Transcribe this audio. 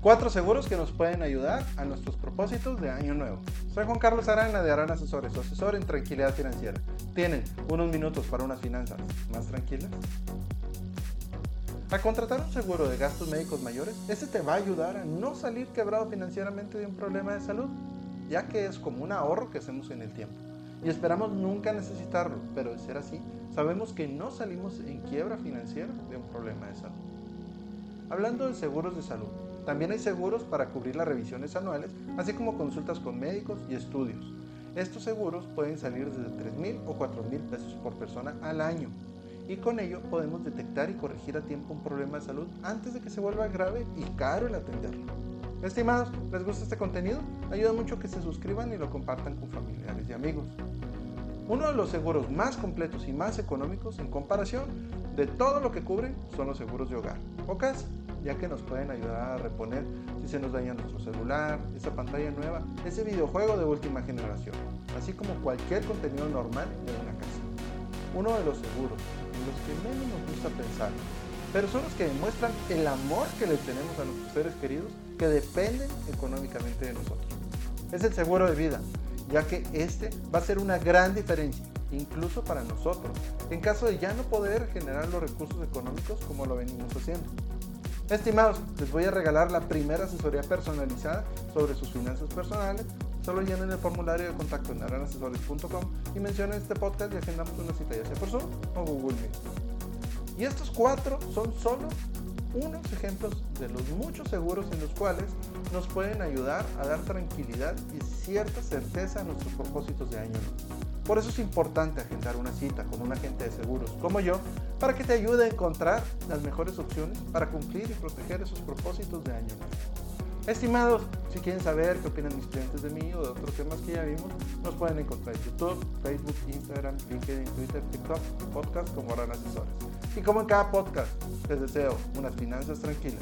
Cuatro seguros que nos pueden ayudar a nuestros propósitos de año nuevo. Soy Juan Carlos Arana de Arana Asesores, su asesor en tranquilidad financiera. ¿Tienen unos minutos para unas finanzas más tranquilas? A contratar un seguro de gastos médicos mayores, este te va a ayudar a no salir quebrado financieramente de un problema de salud, ya que es como un ahorro que hacemos en el tiempo. Y esperamos nunca necesitarlo, pero de ser así, sabemos que no salimos en quiebra financiera de un problema de salud. Hablando de seguros de salud, también hay seguros para cubrir las revisiones anuales, así como consultas con médicos y estudios. Estos seguros pueden salir desde 3 mil o 4 mil pesos por persona al año. Y con ello podemos detectar y corregir a tiempo un problema de salud antes de que se vuelva grave y caro el atenderlo. Estimados, ¿les gusta este contenido? Ayuda mucho que se suscriban y lo compartan con familiares y amigos. Uno de los seguros más completos y más económicos en comparación de todo lo que cubren son los seguros de hogar o casa ya que nos pueden ayudar a reponer si se nos daña nuestro celular, esa pantalla nueva, ese videojuego de última generación, así como cualquier contenido normal de una casa. Uno de los seguros en los que menos nos gusta pensar, pero son los que demuestran el amor que le tenemos a nuestros seres queridos que dependen económicamente de nosotros. Es el seguro de vida, ya que este va a ser una gran diferencia incluso para nosotros, en caso de ya no poder generar los recursos económicos como lo venimos haciendo. Estimados, les voy a regalar la primera asesoría personalizada sobre sus finanzas personales. Solo llenen el formulario de contacto en aranasesores.com y mencionen este podcast y agendamos una cita ya sea por Zoom o Google Meet. Y estos cuatro son solo unos ejemplos de los muchos seguros en los cuales nos pueden ayudar a dar tranquilidad y cierta certeza a nuestros propósitos de año por eso es importante agendar una cita con un agente de seguros como yo para que te ayude a encontrar las mejores opciones para cumplir y proteger esos propósitos de año Estimados, si quieren saber qué opinan mis clientes de mí o de otros temas que ya vimos, nos pueden encontrar en YouTube, Facebook, Instagram, LinkedIn, Twitter, TikTok podcast como Aran Asesores. Y como en cada podcast, les deseo unas finanzas tranquilas